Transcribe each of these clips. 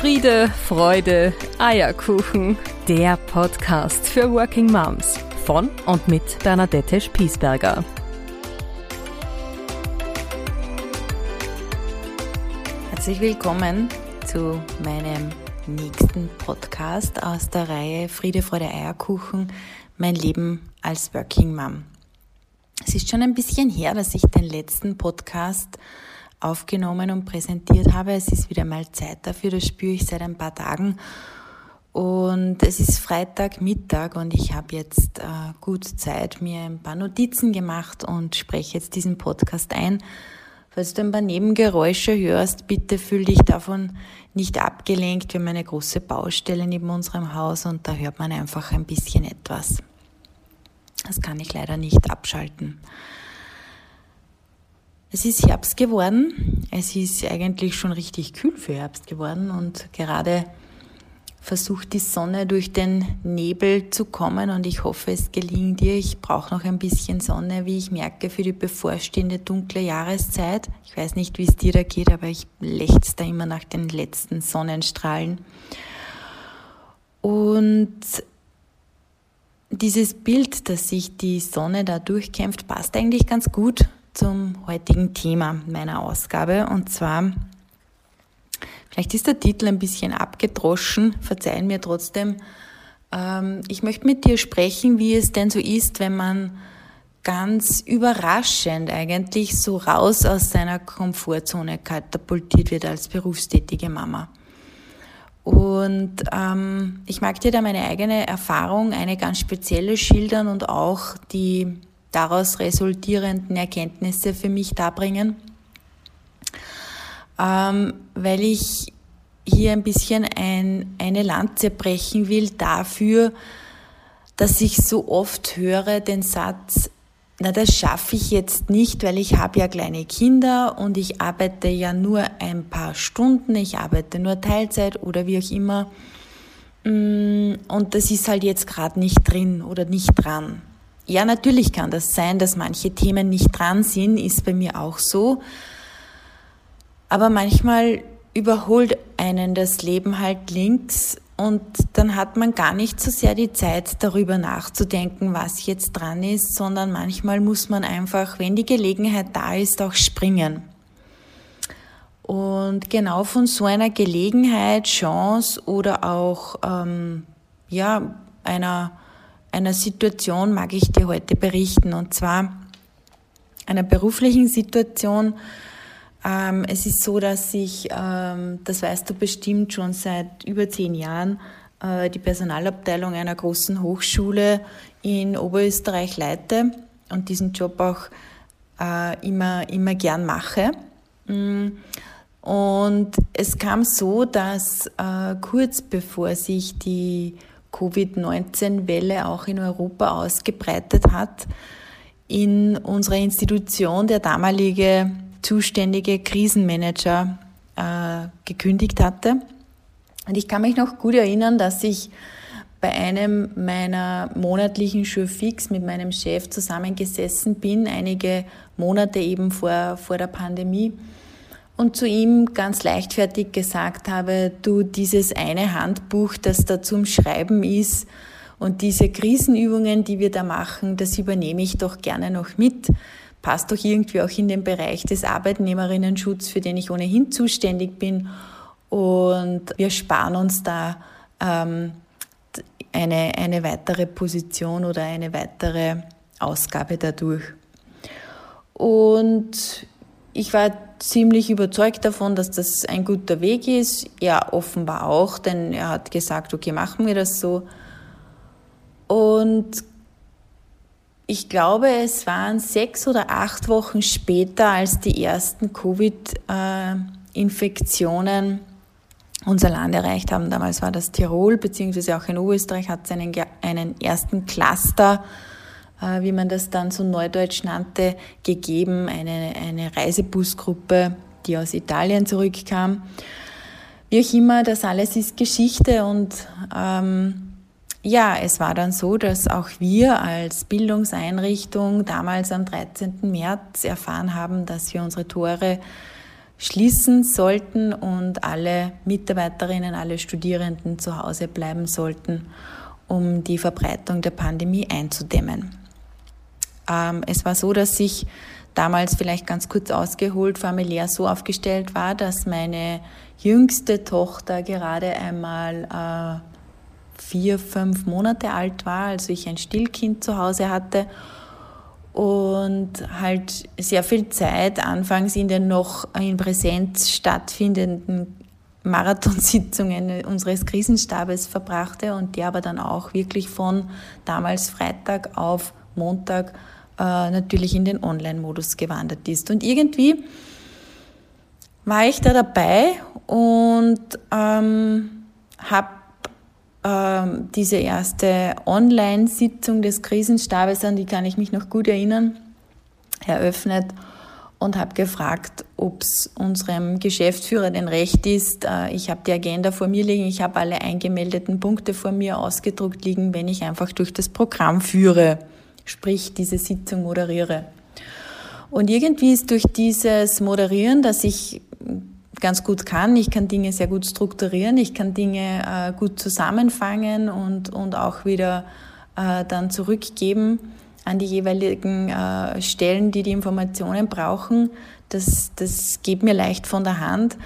Friede, Freude, Eierkuchen. Der Podcast für Working Moms von und mit Bernadette Spiesberger. Herzlich willkommen zu meinem nächsten Podcast aus der Reihe Friede, Freude, Eierkuchen. Mein Leben als Working Mom. Es ist schon ein bisschen her, dass ich den letzten Podcast aufgenommen und präsentiert habe. Es ist wieder mal Zeit dafür, das spüre ich seit ein paar Tagen. Und es ist Freitagmittag und ich habe jetzt äh, gut Zeit, mir ein paar Notizen gemacht und spreche jetzt diesen Podcast ein. Falls du ein paar Nebengeräusche hörst, bitte fühl dich davon nicht abgelenkt. Wir haben eine große Baustelle neben unserem Haus und da hört man einfach ein bisschen etwas. Das kann ich leider nicht abschalten. Es ist Herbst geworden. Es ist eigentlich schon richtig kühl für Herbst geworden und gerade versucht die Sonne durch den Nebel zu kommen und ich hoffe, es gelingt dir. Ich brauche noch ein bisschen Sonne, wie ich merke, für die bevorstehende dunkle Jahreszeit. Ich weiß nicht, wie es dir da geht, aber ich lechze da immer nach den letzten Sonnenstrahlen. Und dieses Bild, dass sich die Sonne da durchkämpft, passt eigentlich ganz gut zum heutigen Thema meiner Ausgabe. Und zwar, vielleicht ist der Titel ein bisschen abgedroschen, verzeihen mir trotzdem. Ähm, ich möchte mit dir sprechen, wie es denn so ist, wenn man ganz überraschend eigentlich so raus aus seiner Komfortzone katapultiert wird als berufstätige Mama. Und ähm, ich mag dir da meine eigene Erfahrung, eine ganz spezielle schildern und auch die daraus resultierenden Erkenntnisse für mich darbringen, ähm, weil ich hier ein bisschen ein, eine Lanze brechen will dafür, dass ich so oft höre den Satz, na, das schaffe ich jetzt nicht, weil ich habe ja kleine Kinder und ich arbeite ja nur ein paar Stunden, ich arbeite nur Teilzeit oder wie auch immer. Mm, und das ist halt jetzt gerade nicht drin oder nicht dran. Ja, natürlich kann das sein, dass manche Themen nicht dran sind, ist bei mir auch so. Aber manchmal überholt einen das Leben halt links und dann hat man gar nicht so sehr die Zeit, darüber nachzudenken, was jetzt dran ist, sondern manchmal muss man einfach, wenn die Gelegenheit da ist, auch springen. Und genau von so einer Gelegenheit, Chance oder auch ähm, ja, einer einer Situation mag ich dir heute berichten, und zwar einer beruflichen Situation. Ähm, es ist so, dass ich, ähm, das weißt du bestimmt schon seit über zehn Jahren, äh, die Personalabteilung einer großen Hochschule in Oberösterreich leite und diesen Job auch äh, immer, immer gern mache. Mm. Und es kam so, dass äh, kurz bevor sich die Covid-19-Welle auch in Europa ausgebreitet hat, in unserer Institution der damalige zuständige Krisenmanager äh, gekündigt hatte. Und ich kann mich noch gut erinnern, dass ich bei einem meiner monatlichen Fix mit meinem Chef zusammengesessen bin, einige Monate eben vor, vor der Pandemie und zu ihm ganz leichtfertig gesagt habe, du, dieses eine Handbuch, das da zum Schreiben ist und diese Krisenübungen, die wir da machen, das übernehme ich doch gerne noch mit. Passt doch irgendwie auch in den Bereich des Arbeitnehmerinnenschutzes, für den ich ohnehin zuständig bin. Und wir sparen uns da ähm, eine, eine weitere Position oder eine weitere Ausgabe dadurch. Und ich war ziemlich überzeugt davon, dass das ein guter Weg ist. Er offenbar auch, denn er hat gesagt, okay, machen wir das so. Und ich glaube, es waren sechs oder acht Wochen später, als die ersten Covid-Infektionen unser Land erreicht haben. Damals war das Tirol, beziehungsweise auch in Österreich hat es einen, einen ersten Cluster äh, wie man das dann so neudeutsch nannte, gegeben, eine, eine Reisebusgruppe, die aus Italien zurückkam. Wie auch immer, das alles ist Geschichte und ähm, ja, es war dann so, dass auch wir als Bildungseinrichtung damals am 13. März erfahren haben, dass wir unsere Tore schließen sollten und alle Mitarbeiterinnen, alle Studierenden zu Hause bleiben sollten, um die Verbreitung der Pandemie einzudämmen. Ähm, es war so, dass ich damals vielleicht ganz kurz ausgeholt familiär so aufgestellt war, dass meine jüngste Tochter gerade einmal äh, vier, fünf Monate alt war, also ich ein Stillkind zu Hause hatte und halt sehr viel Zeit anfangs in den noch in Präsenz stattfindenden Marathonsitzungen unseres Krisenstabes verbrachte und der aber dann auch wirklich von damals Freitag auf Montag äh, natürlich in den Online-Modus gewandert ist. Und irgendwie war ich da dabei und ähm, habe ähm, diese erste Online-Sitzung des Krisenstabes, an die kann ich mich noch gut erinnern, eröffnet und habe gefragt, ob es unserem Geschäftsführer denn recht ist. Äh, ich habe die Agenda vor mir liegen, ich habe alle eingemeldeten Punkte vor mir ausgedruckt liegen, wenn ich einfach durch das Programm führe, sprich diese Sitzung moderiere. Und irgendwie ist durch dieses Moderieren, dass ich ganz gut kann. Ich kann Dinge sehr gut strukturieren, ich kann Dinge äh, gut zusammenfangen und, und auch wieder äh, dann zurückgeben an die jeweiligen äh, Stellen, die die Informationen brauchen. Das, das geht mir leicht von der Hand.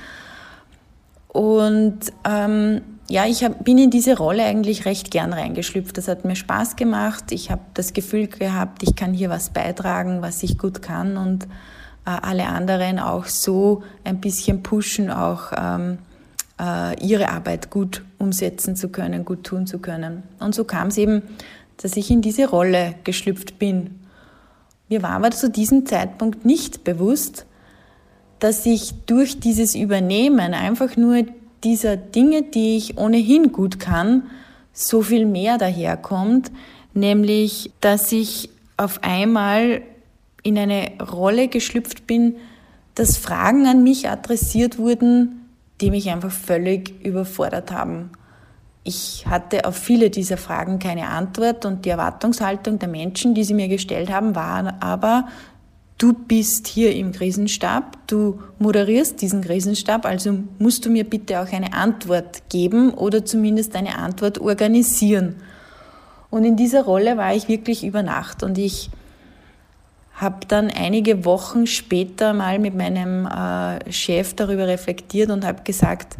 Und ähm, ja, ich hab, bin in diese Rolle eigentlich recht gern reingeschlüpft. Das hat mir Spaß gemacht. Ich habe das Gefühl gehabt, ich kann hier was beitragen, was ich gut kann und äh, alle anderen auch so ein bisschen pushen, auch ähm, äh, ihre Arbeit gut umsetzen zu können, gut tun zu können. Und so kam es eben, dass ich in diese Rolle geschlüpft bin. Mir war aber zu diesem Zeitpunkt nicht bewusst, dass ich durch dieses Übernehmen einfach nur dieser Dinge, die ich ohnehin gut kann, so viel mehr daherkommt, nämlich dass ich auf einmal in eine Rolle geschlüpft bin, dass Fragen an mich adressiert wurden, die mich einfach völlig überfordert haben. Ich hatte auf viele dieser Fragen keine Antwort und die Erwartungshaltung der Menschen, die sie mir gestellt haben, war aber, du bist hier im Krisenstab, du moderierst diesen Krisenstab, also musst du mir bitte auch eine Antwort geben oder zumindest eine Antwort organisieren. Und in dieser Rolle war ich wirklich über Nacht und ich habe dann einige Wochen später mal mit meinem äh, Chef darüber reflektiert und habe gesagt,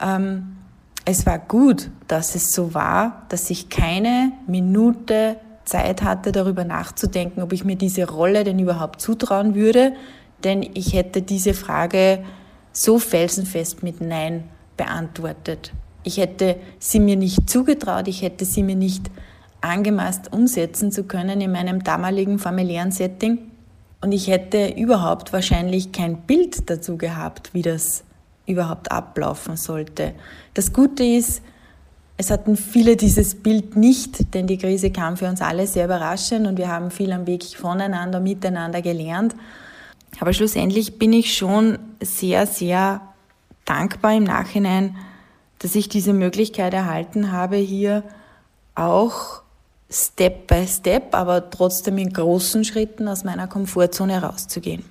ähm, es war gut, dass es so war, dass ich keine Minute Zeit hatte, darüber nachzudenken, ob ich mir diese Rolle denn überhaupt zutrauen würde, denn ich hätte diese Frage so felsenfest mit Nein beantwortet. Ich hätte sie mir nicht zugetraut, ich hätte sie mir nicht angemaßt umsetzen zu können in meinem damaligen familiären Setting. Und ich hätte überhaupt wahrscheinlich kein Bild dazu gehabt, wie das überhaupt ablaufen sollte. Das Gute ist, es hatten viele dieses Bild nicht, denn die Krise kam für uns alle sehr überraschend und wir haben viel am Weg voneinander, miteinander gelernt. Aber schlussendlich bin ich schon sehr, sehr dankbar im Nachhinein, dass ich diese Möglichkeit erhalten habe, hier auch Step by Step, aber trotzdem in großen Schritten aus meiner Komfortzone herauszugehen.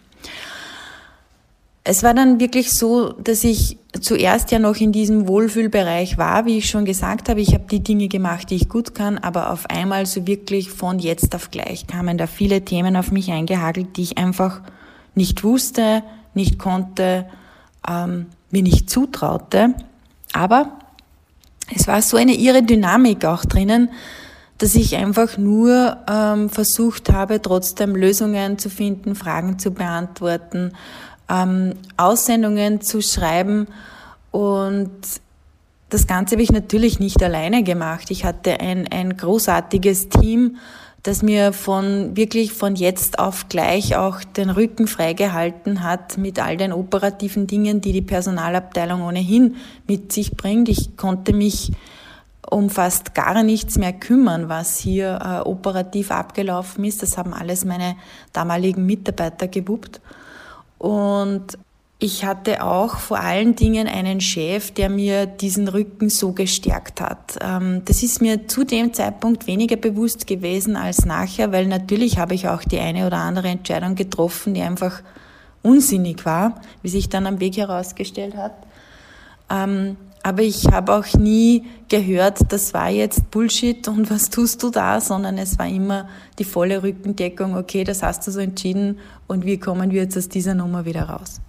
Es war dann wirklich so, dass ich zuerst ja noch in diesem Wohlfühlbereich war, wie ich schon gesagt habe. Ich habe die Dinge gemacht, die ich gut kann, aber auf einmal so wirklich von jetzt auf gleich kamen da viele Themen auf mich eingehagelt, die ich einfach nicht wusste, nicht konnte, ähm, mir nicht zutraute. Aber es war so eine irre Dynamik auch drinnen, dass ich einfach nur ähm, versucht habe, trotzdem Lösungen zu finden, Fragen zu beantworten, ähm, Aussendungen zu schreiben. Und das Ganze habe ich natürlich nicht alleine gemacht. Ich hatte ein, ein großartiges Team, das mir von wirklich von jetzt auf gleich auch den Rücken freigehalten hat mit all den operativen Dingen, die die Personalabteilung ohnehin mit sich bringt. Ich konnte mich um fast gar nichts mehr kümmern, was hier äh, operativ abgelaufen ist. Das haben alles meine damaligen Mitarbeiter gewuppt. Und ich hatte auch vor allen Dingen einen Chef, der mir diesen Rücken so gestärkt hat. Ähm, das ist mir zu dem Zeitpunkt weniger bewusst gewesen als nachher, weil natürlich habe ich auch die eine oder andere Entscheidung getroffen, die einfach unsinnig war, wie sich dann am Weg herausgestellt hat. Aber ich habe auch nie gehört, das war jetzt Bullshit und was tust du da, sondern es war immer die volle Rückendeckung, okay, das hast du so entschieden und wie kommen wir jetzt aus dieser Nummer wieder raus.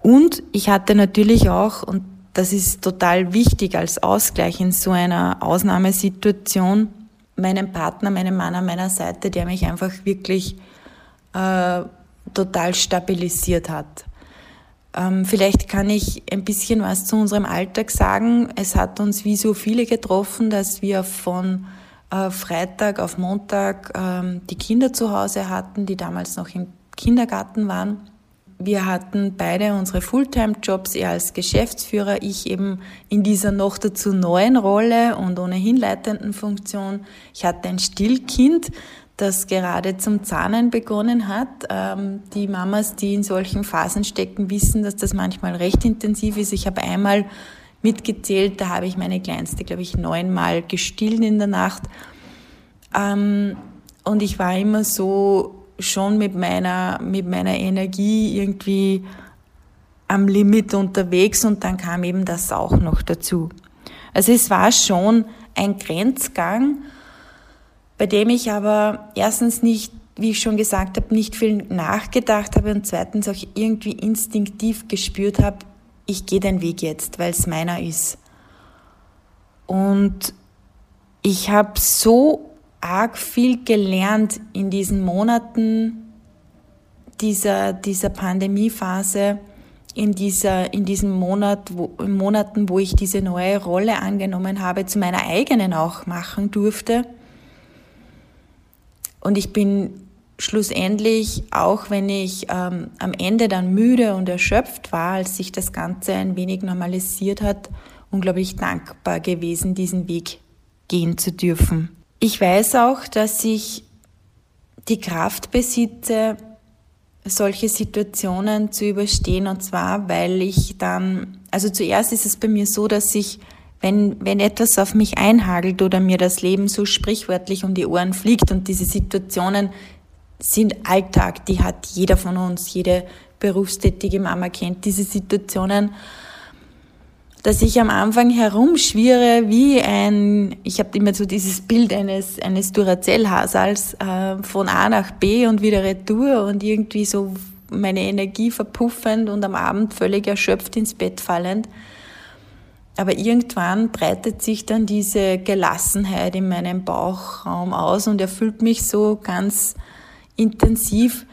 Und ich hatte natürlich auch, und das ist total wichtig als Ausgleich in so einer Ausnahmesituation, meinen Partner, meinen Mann an meiner Seite, der mich einfach wirklich äh, total stabilisiert hat. Ähm, vielleicht kann ich ein bisschen was zu unserem Alltag sagen. Es hat uns wie so viele getroffen, dass wir von äh, Freitag auf Montag ähm, die Kinder zu Hause hatten, die damals noch im Kindergarten waren. Wir hatten beide unsere Fulltime-Jobs, er als Geschäftsführer, ich eben in dieser noch dazu neuen Rolle und ohnehin leitenden Funktion. Ich hatte ein Stillkind, das gerade zum Zahnen begonnen hat. Ähm, die Mamas, die in solchen Phasen stecken, wissen, dass das manchmal recht intensiv ist. Ich habe einmal mitgezählt, da habe ich meine Kleinste, glaube ich, neunmal gestillt in der Nacht. Ähm, und ich war immer so schon mit meiner, mit meiner Energie irgendwie am Limit unterwegs und dann kam eben das auch noch dazu. Also es war schon ein Grenzgang bei dem ich aber erstens nicht, wie ich schon gesagt habe, nicht viel nachgedacht habe und zweitens auch irgendwie instinktiv gespürt habe, ich gehe den Weg jetzt, weil es meiner ist. Und ich habe so arg viel gelernt in diesen Monaten dieser, dieser Pandemiephase, in, dieser, in diesen Monat, wo, Monaten, wo ich diese neue Rolle angenommen habe, zu meiner eigenen auch machen durfte und ich bin schlussendlich, auch wenn ich ähm, am Ende dann müde und erschöpft war, als sich das Ganze ein wenig normalisiert hat, unglaublich dankbar gewesen, diesen Weg gehen zu dürfen. Ich weiß auch, dass ich die Kraft besitze, solche Situationen zu überstehen. Und zwar, weil ich dann, also zuerst ist es bei mir so, dass ich wenn, wenn etwas auf mich einhagelt oder mir das Leben so sprichwörtlich um die Ohren fliegt und diese Situationen sind Alltag, die hat jeder von uns, jede berufstätige Mama kennt diese Situationen, dass ich am Anfang herumschwirre wie ein, ich habe immer so dieses Bild eines, eines Duracell-Hasals äh, von A nach B und wieder Retour und irgendwie so meine Energie verpuffend und am Abend völlig erschöpft ins Bett fallend. Aber irgendwann breitet sich dann diese Gelassenheit in meinem Bauchraum aus und erfüllt mich so ganz intensiv.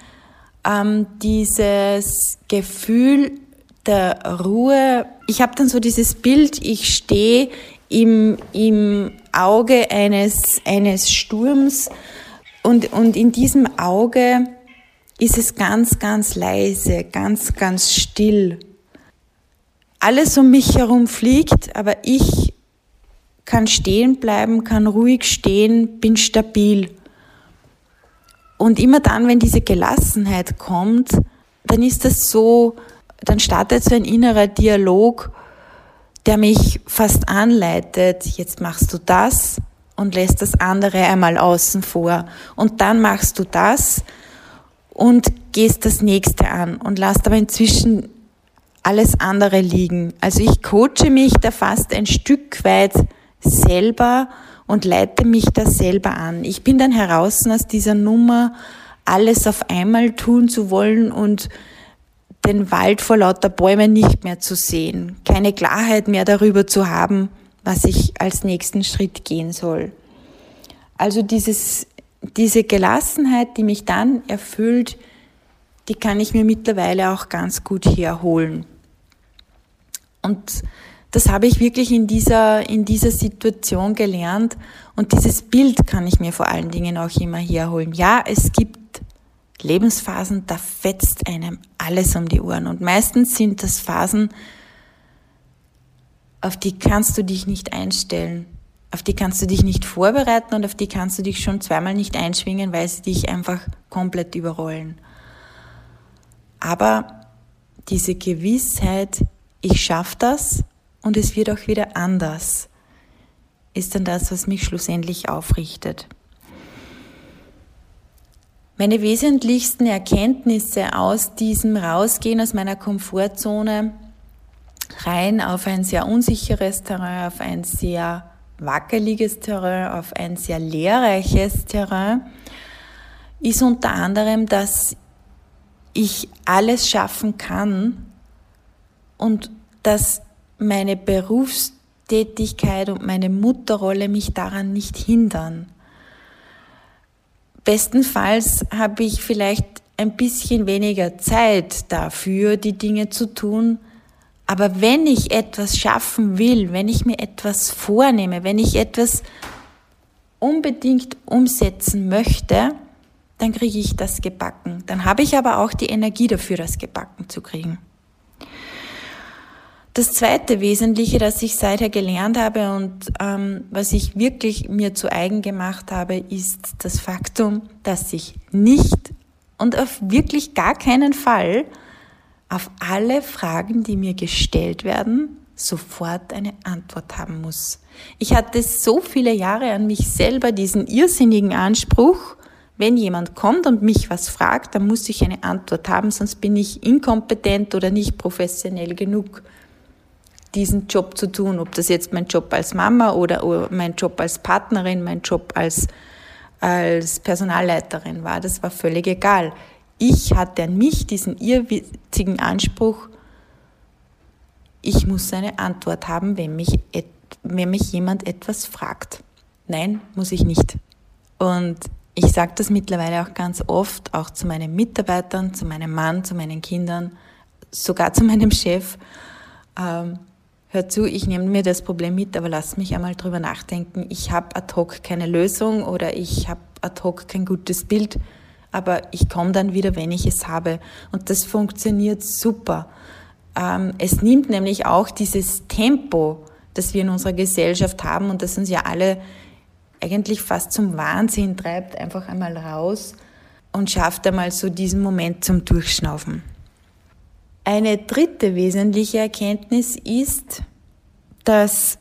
Ähm, dieses Gefühl der Ruhe. Ich habe dann so dieses Bild, ich stehe im, im Auge eines, eines Sturms und, und in diesem Auge ist es ganz, ganz leise, ganz, ganz still alles um mich herum fliegt, aber ich kann stehen bleiben, kann ruhig stehen, bin stabil. Und immer dann, wenn diese Gelassenheit kommt, dann ist das so, dann startet so ein innerer Dialog, der mich fast anleitet. Jetzt machst du das und lässt das andere einmal außen vor. Und dann machst du das und gehst das nächste an und lässt aber inzwischen alles andere liegen. Also ich coache mich da fast ein Stück weit selber und leite mich da selber an. Ich bin dann heraus aus dieser Nummer, alles auf einmal tun zu wollen und den Wald vor lauter Bäumen nicht mehr zu sehen, keine Klarheit mehr darüber zu haben, was ich als nächsten Schritt gehen soll. Also dieses, diese Gelassenheit, die mich dann erfüllt, die kann ich mir mittlerweile auch ganz gut herholen. Und das habe ich wirklich in dieser, in dieser Situation gelernt. Und dieses Bild kann ich mir vor allen Dingen auch immer herholen. Ja, es gibt Lebensphasen, da fetzt einem alles um die Ohren. Und meistens sind das Phasen, auf die kannst du dich nicht einstellen. Auf die kannst du dich nicht vorbereiten und auf die kannst du dich schon zweimal nicht einschwingen, weil sie dich einfach komplett überrollen. Aber diese Gewissheit, ich schaffe das und es wird auch wieder anders, ist dann das, was mich schlussendlich aufrichtet. Meine wesentlichsten Erkenntnisse aus diesem Rausgehen aus meiner Komfortzone rein auf ein sehr unsicheres Terrain, auf ein sehr wackeliges Terrain, auf ein sehr lehrreiches Terrain, ist unter anderem, dass ich alles schaffen kann und dass meine Berufstätigkeit und meine Mutterrolle mich daran nicht hindern. Bestenfalls habe ich vielleicht ein bisschen weniger Zeit dafür, die Dinge zu tun. Aber wenn ich etwas schaffen will, wenn ich mir etwas vornehme, wenn ich etwas unbedingt umsetzen möchte, dann kriege ich das gebacken. Dann habe ich aber auch die Energie dafür, das gebacken zu kriegen. Das zweite Wesentliche, das ich seither gelernt habe und ähm, was ich wirklich mir zu eigen gemacht habe, ist das Faktum, dass ich nicht und auf wirklich gar keinen Fall auf alle Fragen, die mir gestellt werden, sofort eine Antwort haben muss. Ich hatte so viele Jahre an mich selber diesen irrsinnigen Anspruch, wenn jemand kommt und mich was fragt, dann muss ich eine Antwort haben, sonst bin ich inkompetent oder nicht professionell genug diesen Job zu tun, ob das jetzt mein Job als Mama oder mein Job als Partnerin, mein Job als, als Personalleiterin war, das war völlig egal. Ich hatte an mich diesen irrwitzigen Anspruch, ich muss eine Antwort haben, wenn mich, wenn mich jemand etwas fragt. Nein, muss ich nicht. Und ich sage das mittlerweile auch ganz oft, auch zu meinen Mitarbeitern, zu meinem Mann, zu meinen Kindern, sogar zu meinem Chef. Ähm, hör zu, ich nehme mir das Problem mit, aber lass mich einmal drüber nachdenken. Ich habe ad hoc keine Lösung oder ich habe ad hoc kein gutes Bild, aber ich komme dann wieder, wenn ich es habe. Und das funktioniert super. Ähm, es nimmt nämlich auch dieses Tempo, das wir in unserer Gesellschaft haben und das uns ja alle eigentlich fast zum Wahnsinn treibt, einfach einmal raus und schafft einmal so diesen Moment zum Durchschnaufen. Eine dritte wesentliche Erkenntnis ist, dass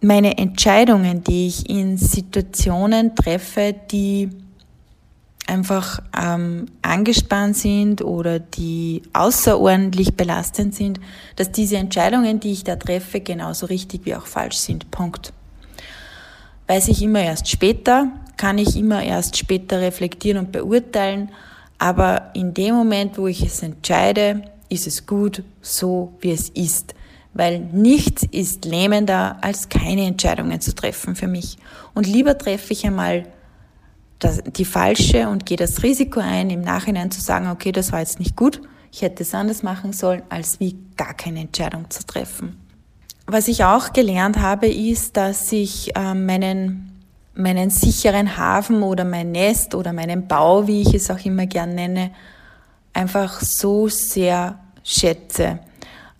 meine Entscheidungen, die ich in Situationen treffe, die einfach ähm, angespannt sind oder die außerordentlich belastend sind, dass diese Entscheidungen, die ich da treffe, genauso richtig wie auch falsch sind. Punkt. Weiß ich immer erst später, kann ich immer erst später reflektieren und beurteilen, aber in dem Moment, wo ich es entscheide, ist es gut, so wie es ist. Weil nichts ist lähmender, als keine Entscheidungen zu treffen für mich. Und lieber treffe ich einmal die falsche und gehe das Risiko ein, im Nachhinein zu sagen, okay, das war jetzt nicht gut, ich hätte es anders machen sollen, als wie gar keine Entscheidung zu treffen. Was ich auch gelernt habe, ist, dass ich äh, meinen, meinen sicheren Hafen oder mein Nest oder meinen Bau, wie ich es auch immer gern nenne, einfach so sehr schätze.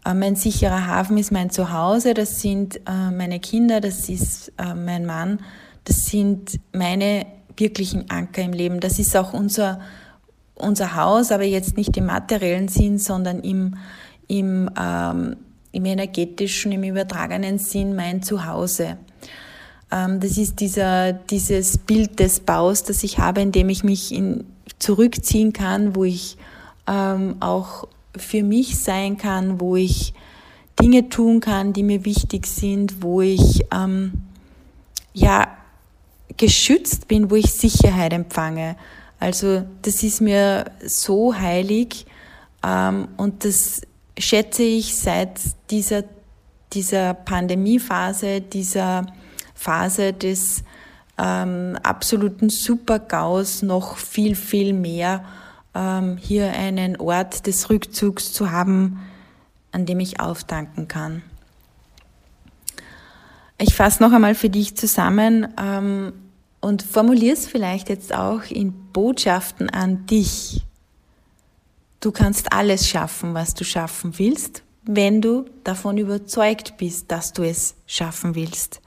Äh, mein sicherer Hafen ist mein Zuhause, das sind äh, meine Kinder, das ist äh, mein Mann, das sind meine wirklichen Anker im Leben. Das ist auch unser, unser Haus, aber jetzt nicht im materiellen Sinn, sondern im, im, ähm, im energetischen, im übertragenen Sinn mein Zuhause. Ähm, das ist dieser, dieses Bild des Baus, das ich habe, in dem ich mich in, zurückziehen kann, wo ich ähm, auch für mich sein kann, wo ich Dinge tun kann, die mir wichtig sind, wo ich ähm, ja geschützt bin, wo ich Sicherheit empfange. Also das ist mir so heilig ähm, und das schätze ich seit dieser, dieser Pandemiephase, dieser Phase des ähm, absoluten Supergaus noch viel, viel mehr hier einen Ort des Rückzugs zu haben, an dem ich auftanken kann. Ich fasse noch einmal für dich zusammen ähm, und formuliere es vielleicht jetzt auch in Botschaften an dich. Du kannst alles schaffen, was du schaffen willst, wenn du davon überzeugt bist, dass du es schaffen willst.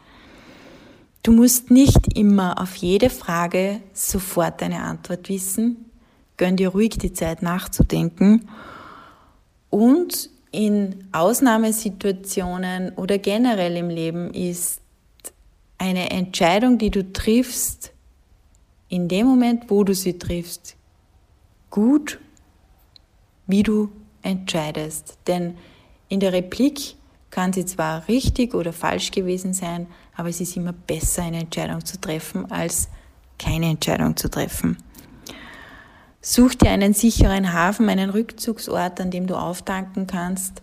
Du musst nicht immer auf jede Frage sofort eine Antwort wissen gönn dir ruhig die Zeit nachzudenken und in Ausnahmesituationen oder generell im Leben ist eine Entscheidung, die du triffst, in dem Moment, wo du sie triffst, gut, wie du entscheidest. Denn in der Replik kann sie zwar richtig oder falsch gewesen sein, aber es ist immer besser, eine Entscheidung zu treffen, als keine Entscheidung zu treffen. Such dir einen sicheren Hafen, einen Rückzugsort, an dem du auftanken kannst,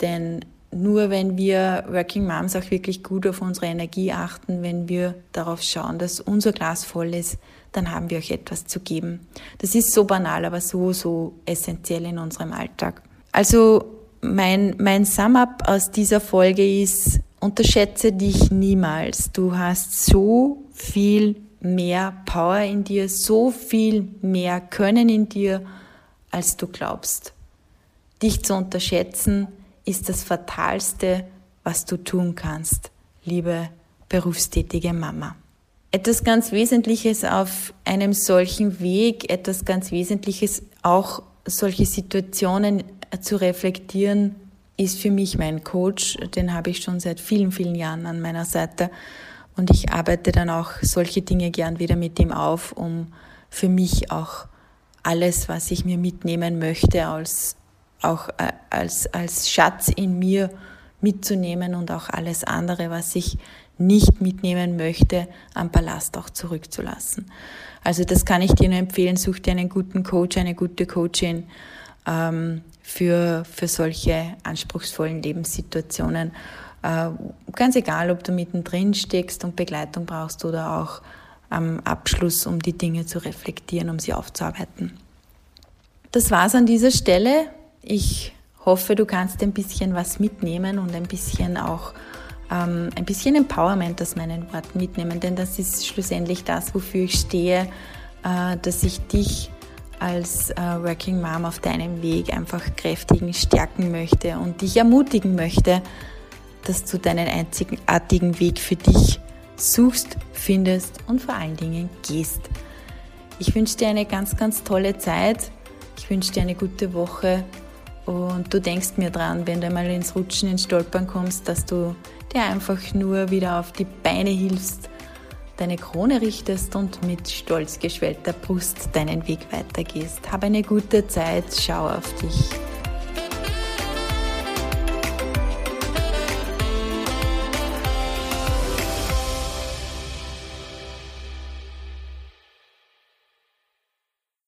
denn nur wenn wir Working Moms auch wirklich gut auf unsere Energie achten, wenn wir darauf schauen, dass unser Glas voll ist, dann haben wir euch etwas zu geben. Das ist so banal, aber so, so essentiell in unserem Alltag. Also mein, mein Sum-up aus dieser Folge ist, unterschätze dich niemals. Du hast so viel mehr Power in dir, so viel mehr Können in dir, als du glaubst. Dich zu unterschätzen ist das Fatalste, was du tun kannst, liebe berufstätige Mama. Etwas ganz Wesentliches auf einem solchen Weg, etwas ganz Wesentliches auch solche Situationen zu reflektieren, ist für mich mein Coach. Den habe ich schon seit vielen, vielen Jahren an meiner Seite. Und ich arbeite dann auch solche Dinge gern wieder mit ihm auf, um für mich auch alles, was ich mir mitnehmen möchte, als, auch äh, als, als Schatz in mir mitzunehmen und auch alles andere, was ich nicht mitnehmen möchte, am Ballast auch zurückzulassen. Also das kann ich dir nur empfehlen, such dir einen guten Coach, eine gute Coachin ähm, für, für solche anspruchsvollen Lebenssituationen ganz egal, ob du mittendrin steckst und Begleitung brauchst oder auch am Abschluss, um die Dinge zu reflektieren, um sie aufzuarbeiten. Das war's an dieser Stelle. Ich hoffe, du kannst ein bisschen was mitnehmen und ein bisschen auch ähm, ein bisschen Empowerment aus meinen Worten mitnehmen, denn das ist schlussendlich das, wofür ich stehe, äh, dass ich dich als äh, Working Mom auf deinem Weg einfach kräftigen, stärken möchte und dich ermutigen möchte, dass du deinen einzigartigen Weg für dich suchst, findest und vor allen Dingen gehst. Ich wünsche dir eine ganz, ganz tolle Zeit. Ich wünsche dir eine gute Woche und du denkst mir dran, wenn du mal ins Rutschen, ins Stolpern kommst, dass du dir einfach nur wieder auf die Beine hilfst, deine Krone richtest und mit stolz geschwellter Brust deinen Weg weitergehst. Hab eine gute Zeit, schau auf dich.